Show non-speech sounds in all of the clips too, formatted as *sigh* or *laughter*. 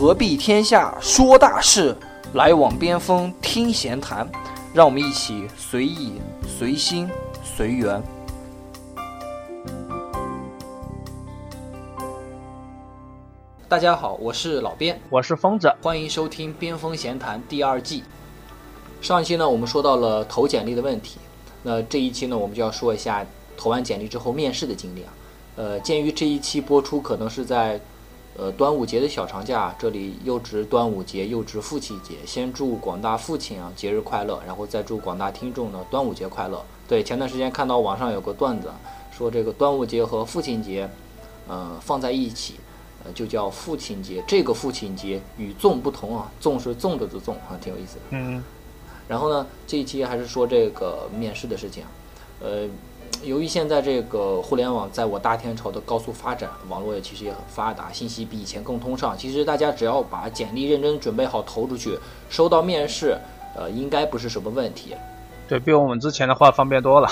何必天下说大事，来往边锋听闲谈。让我们一起随意、随心、随缘。大家好，我是老边，我是疯子，欢迎收听《边锋闲谈》第二季。上一期呢，我们说到了投简历的问题，那这一期呢，我们就要说一下投完简历之后面试的经历啊。呃，鉴于这一期播出可能是在。呃，端午节的小长假，这里又值端午节，又值父亲节。先祝广大父亲啊节日快乐，然后再祝广大听众呢端午节快乐。对，前段时间看到网上有个段子，说这个端午节和父亲节，呃，放在一起，呃，就叫父亲节。这个父亲节与粽不同啊，粽是粽子的粽啊，挺有意思的。嗯。然后呢，这一期还是说这个面试的事情，呃。由于现在这个互联网在我大天朝的高速发展，网络也其实也很发达，信息比以前更通畅。其实大家只要把简历认真准备好投出去，收到面试，呃，应该不是什么问题。对比我们之前的话方便多了。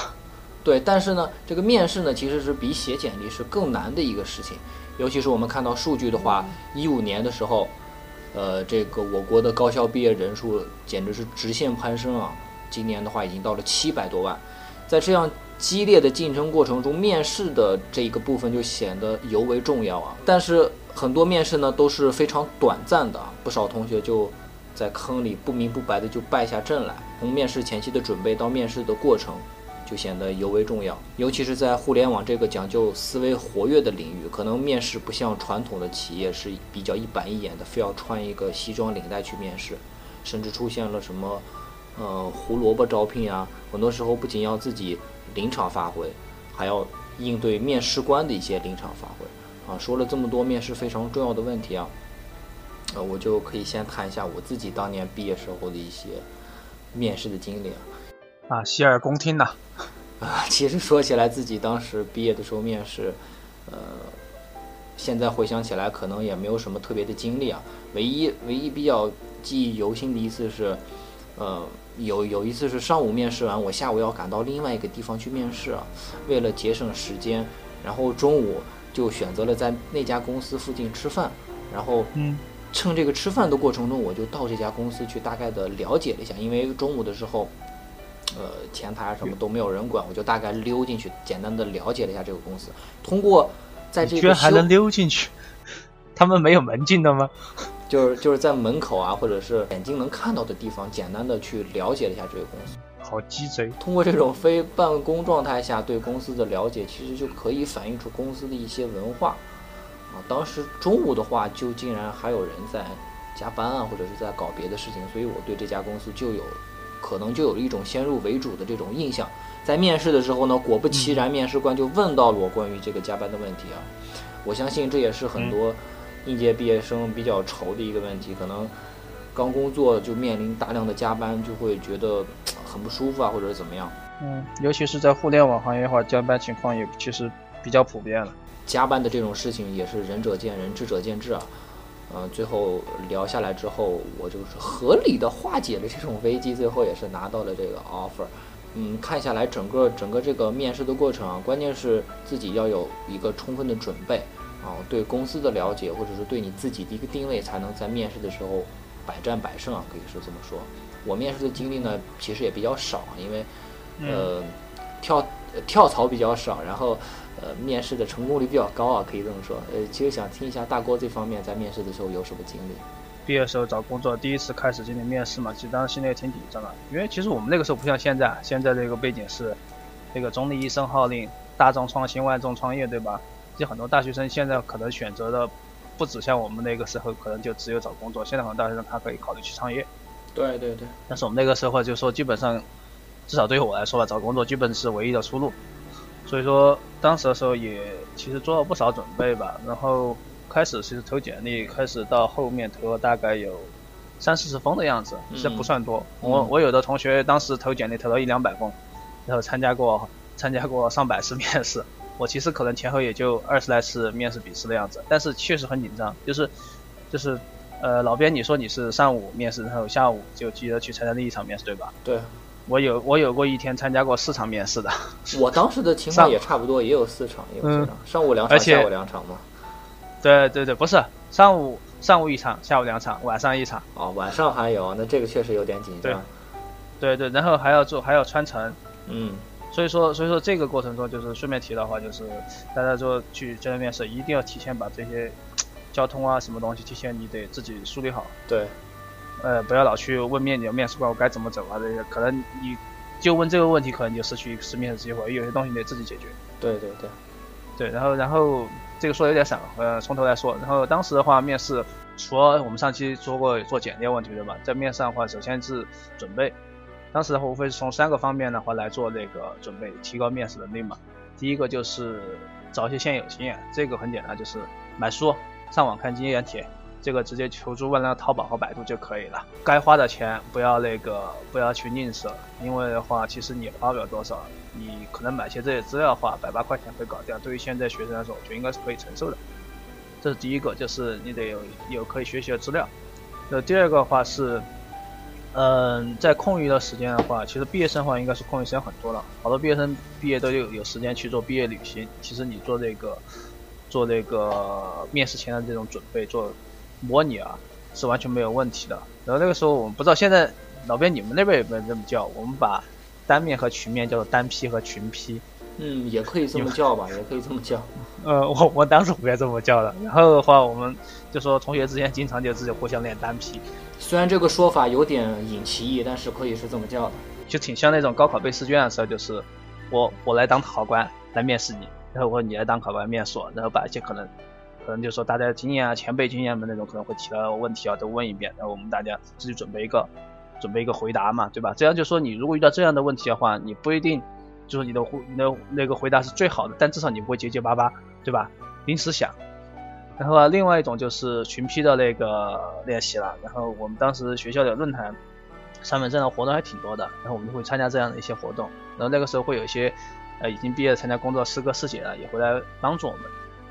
对，但是呢，这个面试呢，其实是比写简历是更难的一个事情。尤其是我们看到数据的话，一五年的时候，呃，这个我国的高校毕业人数简直是直线攀升啊！今年的话已经到了七百多万，在这样。激烈的竞争过程中，面试的这一个部分就显得尤为重要啊。但是很多面试呢都是非常短暂的，不少同学就在坑里不明不白的就败下阵来。从面试前期的准备到面试的过程，就显得尤为重要。尤其是在互联网这个讲究思维活跃的领域，可能面试不像传统的企业是比较一板一眼的，非要穿一个西装领带去面试，甚至出现了什么呃胡萝卜招聘啊。很多时候不仅要自己。临场发挥，还要应对面试官的一些临场发挥啊！说了这么多面试非常重要的问题啊，呃，我就可以先谈一下我自己当年毕业时候的一些面试的经历啊，啊，洗耳恭听呐！啊，其实说起来，自己当时毕业的时候面试，呃，现在回想起来，可能也没有什么特别的经历啊。唯一唯一比较记忆犹新的一次是，呃。有有一次是上午面试完，我下午要赶到另外一个地方去面试啊。为了节省时间，然后中午就选择了在那家公司附近吃饭。然后，嗯，趁这个吃饭的过程中，我就到这家公司去大概的了解了一下。因为中午的时候，呃，前台什么都没有人管，我就大概溜进去，简单的了解了一下这个公司。通过在这个居然还能溜进去，他们没有门禁的吗？就是就是在门口啊，或者是眼睛能看到的地方，简单的去了解了一下这个公司。好鸡贼！通过这种非办公状态下对公司的了解，其实就可以反映出公司的一些文化。啊，当时中午的话，就竟然还有人在加班啊，或者是在搞别的事情，所以我对这家公司就有可能就有了一种先入为主的这种印象。在面试的时候呢，果不其然，面试官就问到了我关于这个加班的问题啊。我相信这也是很多。应届毕业生比较愁的一个问题，可能刚工作就面临大量的加班，就会觉得很不舒服啊，或者是怎么样。嗯，尤其是在互联网行业的话，加班情况也其实比较普遍了。加班的这种事情也是仁者见仁，智者见智啊。嗯，最后聊下来之后，我就是合理的化解了这种危机，最后也是拿到了这个 offer。嗯，看下来整个整个这个面试的过程啊，关键是自己要有一个充分的准备。啊，对公司的了解，或者是对你自己的一个定位，才能在面试的时候百战百胜啊，可以说这么说。我面试的经历呢，其实也比较少，因为呃跳跳槽比较少，然后呃面试的成功率比较高啊，可以这么说。呃，其实想听一下大郭这方面在面试的时候有什么经历？毕业时候找工作，第一次开始进行面试嘛，其实当时心里也挺紧张的，因为其实我们那个时候不像现在，现在这个背景是那个总理一声号令，大众创新，万众创业，对吧？其实很多大学生现在可能选择的不止像我们那个时候，可能就只有找工作。现在很多大学生他可以考虑去创业。对对对。但是我们那个时候就说，基本上，至少对于我来说吧，找工作基本是唯一的出路。所以说，当时的时候也其实做了不少准备吧。然后开始其实投简历，开始到后面投了大概有三四十封的样子，其实不算多。我我有的同学当时投简历投了一两百封，然后参加过参加过上百次面试。我其实可能前后也就二十来次面试笔试的样子，但是确实很紧张。就是，就是，呃，老边你说你是上午面试，然后下午就记得去参加那一场面试，对吧？对。我有我有过一天参加过四场面试的。我当时的情况也差不多，也有四场，也有四场，上午两场，下午两场嘛。对对对，不是上午上午一场，下午两场，晚上一场。哦，晚上还有，那这个确实有点紧张。对对，然后还要做，还要穿城。嗯。所以说，所以说这个过程中，就是顺便提的话，就是大家说去教练面试，一定要提前把这些交通啊什么东西，提前你得自己梳理好。对。呃，不要老去问面面面试官我该怎么走啊这些，可能你就问这个问题，可能就失去一次面试机会。有些东西你得自己解决。对对对。对，然后然后这个说的有点散，呃，从头来说。然后当时的话，面试除了我们上期说过做简历问题对吧？在面试的话，首先是准备。当时的话，无非是从三个方面的话来做那个准备，提高面试能力嘛。第一个就是找一些现有经验，这个很简单，就是买书、上网看经验帖，这个直接求助问那淘宝和百度就可以了。该花的钱不要那个不要去吝啬，因为的话，其实你花不了多少，你可能买些这些资料的话，百八块钱会搞掉。对于现在学生来说，我觉得应该是可以承受的。这是第一个，就是你得有有可以学习的资料。那第二个话是。嗯，在空余的时间的话，其实毕业生的话应该是空余时间很多了。好多毕业生毕业都有有时间去做毕业旅行。其实你做这个，做这个面试前的这种准备，做模拟啊，是完全没有问题的。然后那个时候我们不知道现在老边你们那边有没有这么叫？我们把单面和群面叫做单批和群批。嗯，也可以这么叫吧，也可以这么叫。*laughs* 呃，我我当时不该这么叫的。然后的话，我们就说同学之间经常就自己互相练单批。虽然这个说法有点引歧义，但是可以是这么叫的，就挺像那种高考背试卷的时候，就是我我来当考官来面试你，然后我你来当考官面试我，然后把一些可能可能就说大家的经验啊、前辈经验的那种可能会提到的问题啊都问一遍，然后我们大家自己准备一个准备一个回答嘛，对吧？这样就说你如果遇到这样的问题的话，你不一定。就是你的回你的那个回答是最好的，但至少你不会结结巴巴，对吧？临时想。然后啊，另外一种就是群批的那个练习了。然后我们当时学校的论坛上面这样的活动还挺多的，然后我们会参加这样的一些活动。然后那个时候会有一些呃已经毕业参加工作师哥师姐啊，也会来帮助我们，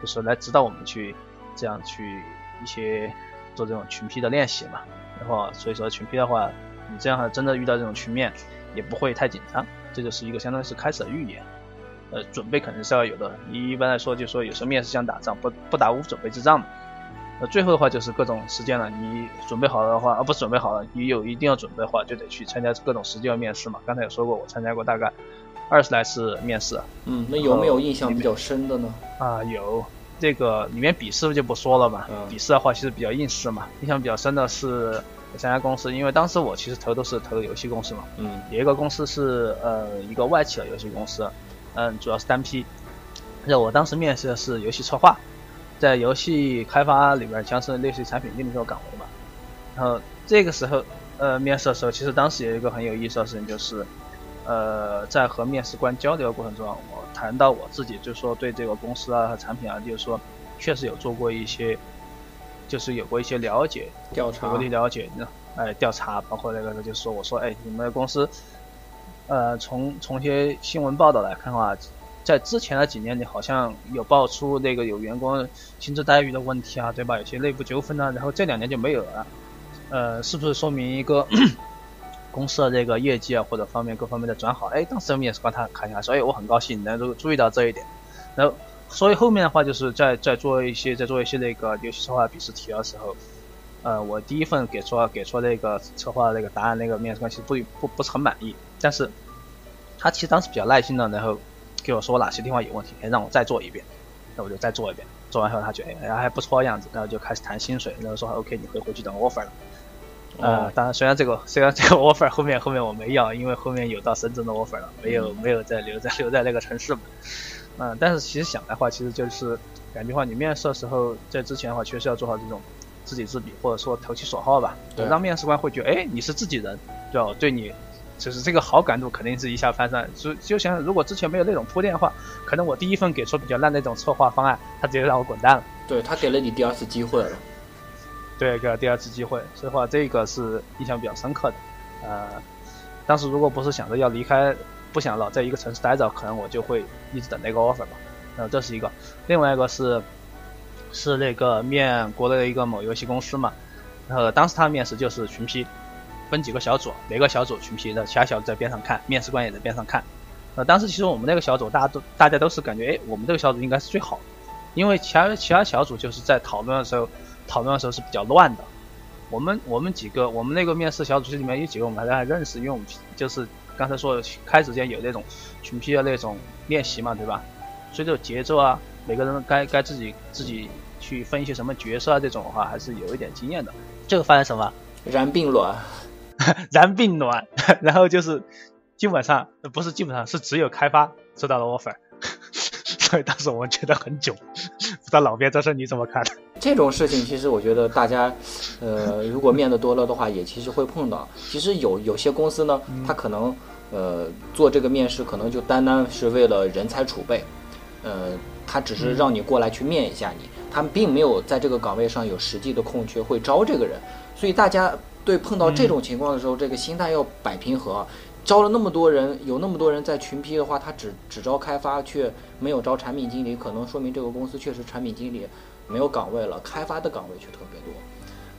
就是来指导我们去这样去一些做这种群批的练习嘛。然后所以说群批的话，你这样真的遇到这种群面也不会太紧张。这就是一个相当于是开始的预演，呃，准备肯定是要有的。你一般来说就说有时候面试像打仗，不不打无准备之仗嘛。那最后的话就是各种实践了。你准备好了的话，啊，不准备好了，你有一定要准备的话，就得去参加各种实践面试嘛。刚才有说过，我参加过大概二十来次面试。嗯，那有没有印象比较深的呢？啊，有。这个里面笔试就不说了嘛。笔试的话其实比较应试嘛。印象比较深的是。三家公司，因为当时我其实投都是投游戏公司嘛，嗯，有一个公司是呃一个外企的游戏公司，嗯，主要是单批。那我当时面试的是游戏策划，在游戏开发里边，像是类似于产品经理这种岗位嘛。然后这个时候，呃，面试的时候，其实当时有一个很有意思的事情，就是呃，在和面试官交流的过程中，我谈到我自己，就是说对这个公司啊和产品啊，就是说确实有做过一些。就是有过一些了解，调查，有的了解，哎，调查，包括那个，就是说，我说，哎，你们的公司，呃，从从一些新闻报道来看的话，在之前的几年里，好像有爆出那个有员工薪资待遇的问题啊，对吧？有些内部纠纷啊，然后这两年就没有了，呃，是不是说明一个 *coughs* 公司的这个业绩啊，或者方面各方面的转好？哎，当时面试官他看一下，所以我很高兴能够注意到这一点，然后。所以后面的话就是在在做一些在做一些那个游戏策划笔试题的时候，呃，我第一份给出给出那个策划那个答案，那个面试官其实不不不是很满意，但是他其实当时比较耐心的，然后给我说哪些地方有问题，哎，让我再做一遍，那我就再做一遍，做完后他觉得哎还不错的样子，然后就开始谈薪水，然后说 OK，你可以回去等 offer 了。呃，当然虽然这个虽然这个 *laughs* offer 后面后面我没要，因为后面有到深圳的 offer 了，没有没有再留在留在那个城市嘛。嗯，但是其实想的话，其实就是感觉话，你面试的时候，在之前的话，确实要做好这种知己知彼，或者说投其所好吧，让面试官会觉得，哎，你是自己人，对吧？对你，就是这个好感度肯定是一下翻上。就就想如果之前没有那种铺垫的话，可能我第一份给出比较烂那种策划方案，他直接让我滚蛋了。对他给了你第二次机会了。对，给了第二次机会，所以话这个是印象比较深刻的。呃，当时如果不是想着要离开。不想老在一个城市待着，可能我就会一直等那个 offer 吧。然后这是一个，另外一个是是那个面国内的一个某游戏公司嘛。然后当时他面试就是群批，分几个小组，每个小组群批的，其他小组在边上看，面试官也在边上看。呃，当时其实我们那个小组大家都大家都是感觉，哎，我们这个小组应该是最好的。因为其他其他小组就是在讨论的时候，讨论的时候是比较乱的。我们我们几个，我们那个面试小组里面有几个我们还还认识，因为我们就是刚才说的开始前有那种群批的那种练习嘛，对吧？所以这种节奏啊，每个人该该自己自己去分一些什么角色啊，这种的话还是有一点经验的。这个发生什么？燃并卵，*laughs* 燃并卵，*laughs* 然后就是基本上不是基本上是只有开发收到了 offer，*laughs* 所以当时我们觉得很囧。不知道老边这事你怎么看？*laughs* 这种事情其实我觉得大家，呃，如果面的多了的话，也其实会碰到。其实有有些公司呢，他可能呃做这个面试，可能就单单是为了人才储备，呃，他只是让你过来去面一下你，他们并没有在这个岗位上有实际的空缺会招这个人。所以大家对碰到这种情况的时候，这个心态要摆平和。招了那么多人，有那么多人在群批的话，他只只招开发，却没有招产品经理，可能说明这个公司确实产品经理没有岗位了，开发的岗位却特别多，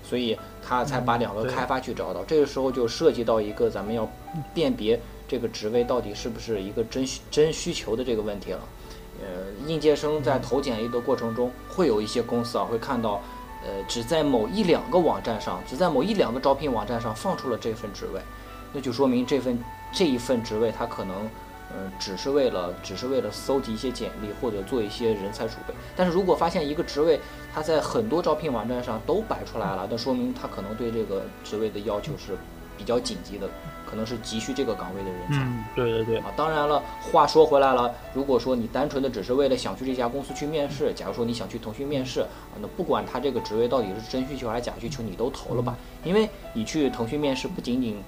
所以他才把两个开发去招到。这个时候就涉及到一个咱们要辨别这个职位到底是不是一个真需真需求的这个问题了。呃，应届生在投简历的过程中，会有一些公司啊会看到，呃，只在某一两个网站上，只在某一两个招聘网站上放出了这份职位，那就说明这份。这一份职位，它可能，嗯，只是为了，只是为了搜集一些简历或者做一些人才储备。但是如果发现一个职位，它在很多招聘网站上都摆出来了，那说明它可能对这个职位的要求是比较紧急的，可能是急需这个岗位的人才。嗯，对对对。啊，当然了，话说回来了，如果说你单纯的只是为了想去这家公司去面试，假如说你想去腾讯面试，啊，那不管他这个职位到底是真需求还是假需求，你都投了吧，因为你去腾讯面试不仅仅。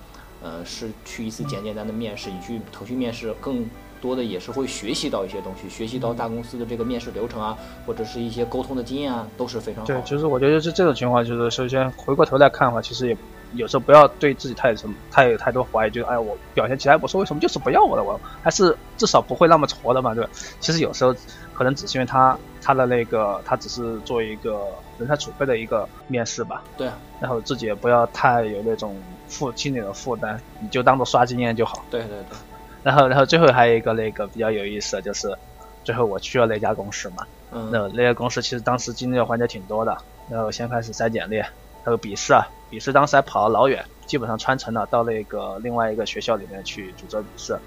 呃，是去一次简简单的面试，你去腾讯面试，更多的也是会学习到一些东西，学习到大公司的这个面试流程啊，或者是一些沟通的经验啊，都是非常好。对，其实我觉得是这种情况，就是首先回过头来看的话，其实也有时候不要对自己太什么太有太多怀疑，就哎我表现起来不错，为什么就是不要我了？我还是至少不会那么挫的嘛，对吧？其实有时候可能只是因为他他的那个他只是做一个人才储备的一个面试吧。对，然后自己也不要太有那种。负心理的负担，你就当做刷经验就好。对对对。然后，然后最后还有一个那个比较有意思的就是，最后我去了那家公司嘛。嗯。那那家公司其实当时经历的环节挺多的。然后先开始筛简历，还有笔试啊，笔试当时还跑了老远，基本上穿城了，到那个另外一个学校里面去组织笔试。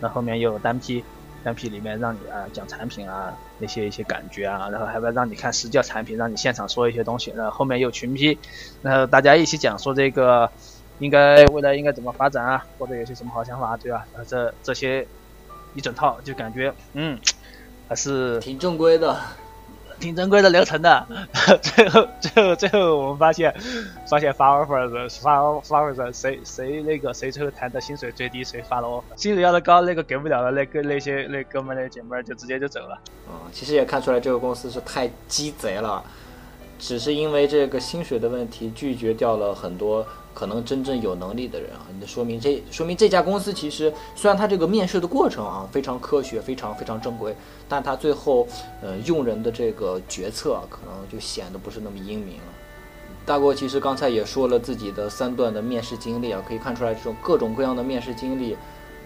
那后面又有单批，单批里面让你啊讲产品啊那些一些感觉啊，然后还要让你看实际的产品，让你现场说一些东西。然后后面又群批，然后大家一起讲说这个。应该未来应该怎么发展啊？或者有些什么好想法，对吧？这这些一整套就感觉，嗯，还是挺正规的，挺正规的流程的。*laughs* 最后最后最后我们发现，发现发 offer 的发发 offer 谁谁那个谁最后谈的薪水最低，谁发了 offer，薪水要的高，那个给不了的那个那些那哥们那姐们儿就直接就走了。嗯，其实也看出来这个公司是太鸡贼了，只是因为这个薪水的问题拒绝掉了很多。可能真正有能力的人啊，那说明这说明这家公司其实虽然他这个面试的过程啊非常科学、非常非常正规，但他最后呃用人的这个决策可能就显得不是那么英明了。大国其实刚才也说了自己的三段的面试经历啊，可以看出来这种各种各样的面试经历，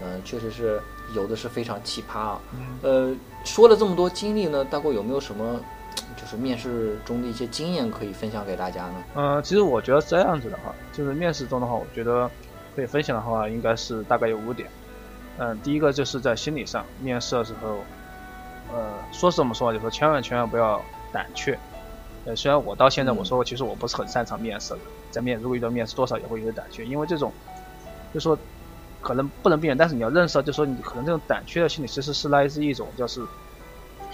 嗯，确实是有的是非常奇葩啊。呃，说了这么多经历呢，大国有没有什么？就是面试中的一些经验可以分享给大家呢。嗯，其实我觉得这样子的话，就是面试中的话，我觉得可以分享的话，应该是大概有五点。嗯，第一个就是在心理上，面试的时候，呃，说是这么说，就说千万千万不要胆怯。呃，虽然我到现在我说过，其实我不是很擅长面试的，在面如果遇到面试，多少也会有点胆怯，因为这种，就说可能不能避免，但是你要认识到，就说你可能这种胆怯的心理，其实是来自一种就是。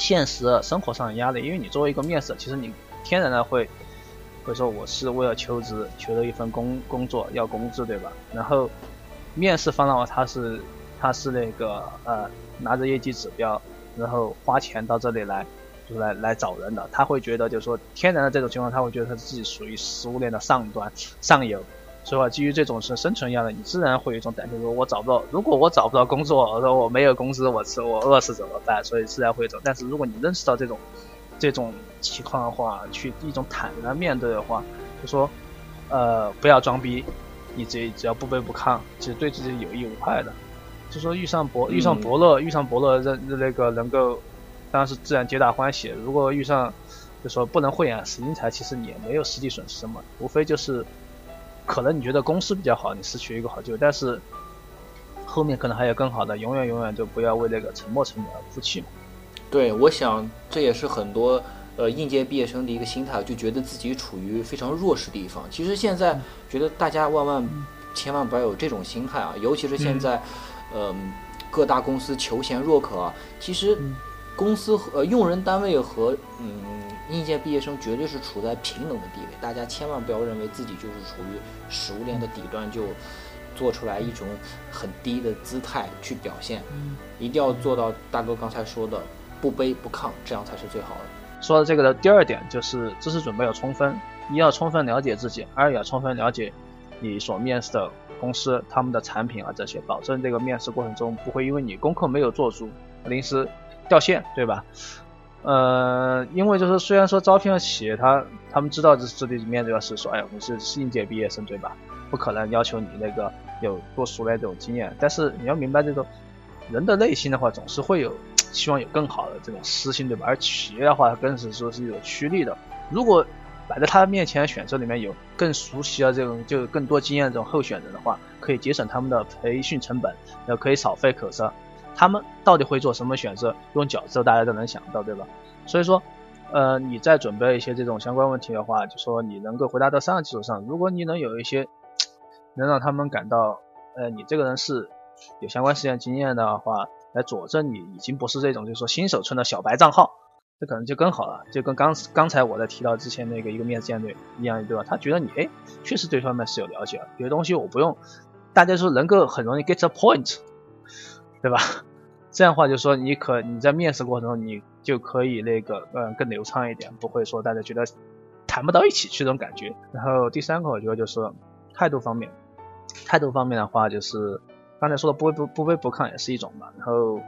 现实生活上的压力，因为你作为一个面试，其实你天然的会会说我是为了求职，求了一份工工作要工资，对吧？然后面试方的话，他是他是那个呃拿着业绩指标，然后花钱到这里来就来来找人的，他会觉得就是说天然的这种情况，他会觉得他自己属于食物链的上端上游。所以话，基于这种是生存压力，你自然会有一种胆怯，说我找不到，如果我找不到工作，我说我没有工资，我吃我饿死怎么办？所以自然会走。但是如果你认识到这种这种情况的话，去一种坦然面对的话，就说呃不要装逼，你只只要不卑不亢，其实对自己有益无害的。就说遇上伯遇上伯乐遇上伯乐，认那个能够当然是自然皆大欢喜。如果遇上就说不能慧眼识英才，其实你也没有实际损失什么，无非就是可能你觉得公司比较好，你失去一个好机会，但是后面可能还有更好的，永远永远就不要为那个沉没成本而哭泣嘛。对，我想这也是很多呃应届毕业生的一个心态，就觉得自己处于非常弱势地方。其实现在觉得大家万万千万不要有这种心态啊，尤其是现在，嗯，各大公司求贤若渴啊。其实公司和呃用人单位和嗯应届毕业生绝对是处在平等的地位，大家千万不要认为自己就是处于食物链的底端就。做出来一种很低的姿态去表现，一定要做到大哥刚才说的不卑不亢，这样才是最好的。说到这个的第二点就是知识准备要充分，一要充分了解自己，二要充分了解你所面试的公司他们的产品啊这些，保证这个面试过程中不会因为你功课没有做足临时掉线，对吧？呃，因为就是虽然说招聘的企业他他们知道这这里面这个是说，哎，我们是应届毕业生，对吧？不可能要求你那个。有多熟练这种经验，但是你要明白这种人的内心的话，总是会有希望有更好的这种私心，对吧？而企业的话，更是说是有趋利的。如果摆在他面前选择里面有更熟悉的这种，就更多经验这种候选人的话，可以节省他们的培训成本，后可以少费口舌。他们到底会做什么选择？用脚趾头大家都能想到，对吧？所以说，呃，你在准备一些这种相关问题的话，就说你能够回答得上的基础上，如果你能有一些。*tsk* 能让他们感到，呃，你这个人是有相关实践经验的话，来佐证你已经不是这种就是说新手村的小白账号，这可能就更好了，就跟刚刚才我在提到之前那个一个面试舰队一样，对吧？他觉得你哎，确实对方面是有了解，有些东西我不用，大家说能够很容易 get a point，对吧？这样的话就说你可你在面试过程中你就可以那个嗯更流畅一点，不会说大家觉得谈不到一起去这种感觉。然后第三个我觉得就是态度方面。态度方面的话，就是刚才说的不卑不不卑不亢也是一种嘛。然后我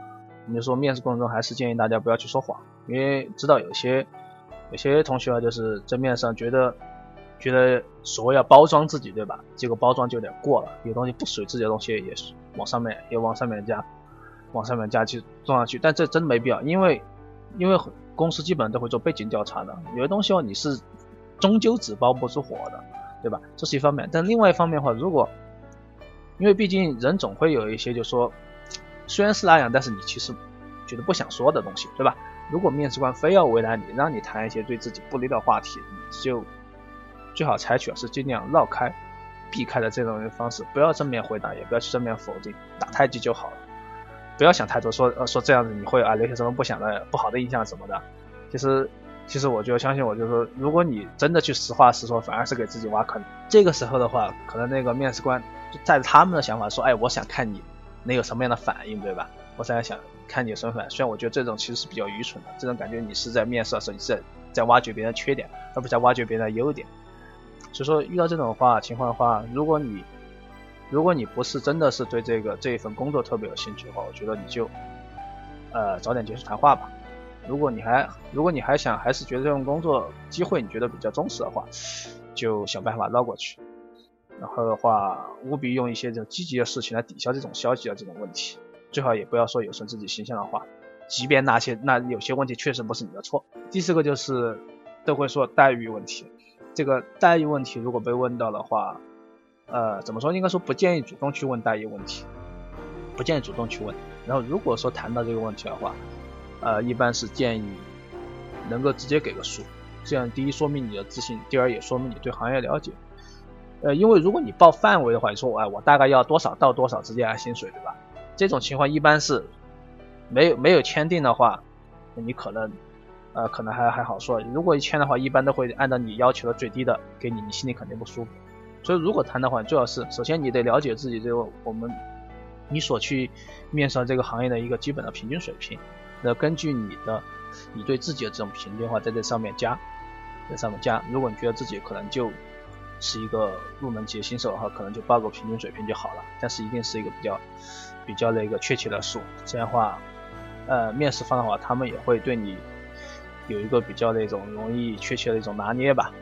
们就说面试过程中还是建议大家不要去说谎，因为知道有些有些同学啊，就是在面上觉得觉得所谓要包装自己，对吧？结果包装就有点过了，有东西不属于自己的东西也是往上面也往上面加，往上面加去装上去，但这真没必要，因为因为公司基本上都会做背景调查的，有些东西哦你是终究纸包不住火的，对吧？这是一方面，但另外一方面的话，如果因为毕竟人总会有一些，就说虽然是那样，但是你其实觉得不想说的东西，对吧？如果面试官非要为难你，让你谈一些对自己不利的话题，你就最好采取的是尽量绕开、避开的这种方式，不要正面回答，也不要去正面否定，打太极就好了。不要想太多，说呃说这样子你会啊留下什么不想的不好的印象什么的。其实其实我就相信我，就说如果你真的去实话实说，反而是给自己挖坑。这个时候的话，可能那个面试官就。在他们的想法说，哎，我想看你能有什么样的反应，对吧？我在想看你有什么反应。虽然我觉得这种其实是比较愚蠢的，这种感觉你是在面试的时候，你是在挖掘别人的缺点，而不是在挖掘别人的优点。所以说，遇到这种话情况的话，如果你如果你不是真的是对这个这一份工作特别有兴趣的话，我觉得你就呃早点结束谈话吧。如果你还如果你还想还是觉得这种工作机会你觉得比较忠实的话，就想办法绕过去。然后的话，务必用一些这种积极的事情来抵消这种消极的这种问题，最好也不要说有损自己形象的话，即便那些那有些问题确实不是你的错。第四个就是都会说待遇问题，这个待遇问题如果被问到的话，呃，怎么说？应该说不建议主动去问待遇问题，不建议主动去问。然后如果说谈到这个问题的话，呃，一般是建议能够直接给个数，这样第一说明你的自信，第二也说明你对行业了解。呃，因为如果你报范围的话，你说哎，我大概要多少到多少直接按薪水，对吧？这种情况一般是没有没有签订的话，你可能呃可能还还好说。如果一签的话，一般都会按照你要求的最低的给你，你心里肯定不舒服。所以如果谈的话，最好是首先你得了解自己这个我们你所去面试这个行业的一个基本的平均水平，那根据你的你对自己的这种平均的话，在这上面加，在上面加。如果你觉得自己可能就。是一个入门级新手的话，可能就报个平均水平就好了。但是一定是一个比较比较的一个确切的数，这样的话，呃，面试方的话，他们也会对你有一个比较那种容易确切的一种拿捏吧。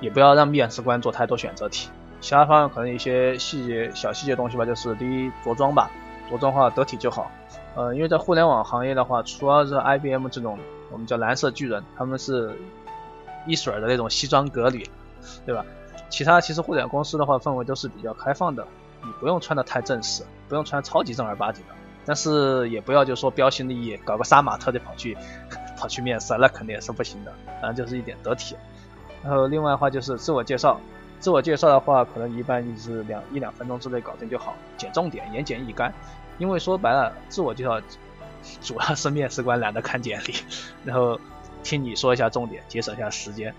也不要让面试官做太多选择题。其他方面可能一些细节小细节东西吧，就是第一着装吧，着装的话得体就好。呃，因为在互联网行业的话，除了是 IBM 这种我们叫蓝色巨人，他们是一水儿的那种西装革履，对吧？其他其实互联网公司的话，氛围都是比较开放的，你不用穿的太正式，不用穿超级正儿八经的，但是也不要就说标新立异，搞个杀马特就跑去 *laughs* 跑去面试，那肯定也是不行的。反正就是一点得体。然后另外的话就是自我介绍，自我介绍的话，可能一般就是两一两分钟之内搞定就好，捡重点，言简意赅。因为说白了，自我介绍主要是面试官懒得看简历，然后听你说一下重点，节省一下时间。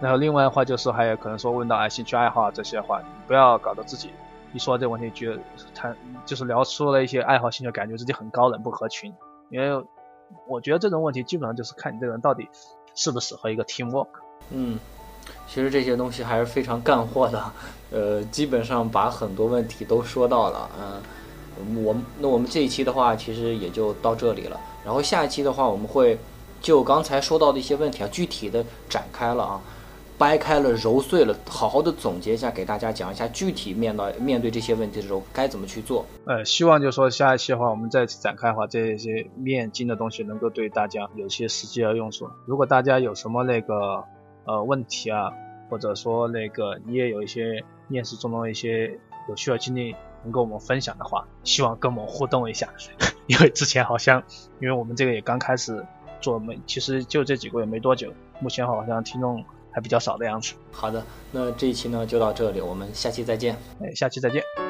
然后另外的话就是还有可能说问到爱兴趣爱好这些的话，不要搞得自己一说这个问题，觉得谈就是聊出了一些爱好兴趣，感觉自己很高冷不合群。因为我觉得这种问题基本上就是看你这个人到底适不适合一个 team work。嗯，其实这些东西还是非常干货的，*laughs* 呃，基本上把很多问题都说到了。嗯，我们那我们这一期的话，其实也就到这里了。然后下一期的话，我们会就刚才说到的一些问题啊，具体的展开了啊。掰开了揉碎了，好好的总结一下，给大家讲一下具体面到面对这些问题的时候该怎么去做。呃，希望就说下一期的话，我们再次展开的话，这些面筋的东西能够对大家有些实际的用处。如果大家有什么那个呃问题啊，或者说那个你也有一些面试中的一些有趣的经历能跟我们分享的话，希望跟我们互动一下。*laughs* 因为之前好像，因为我们这个也刚开始做，没其实就这几个月没多久，目前好像听众。还比较少的样子。好的，那这一期呢就到这里，我们下期再见。哎，下期再见。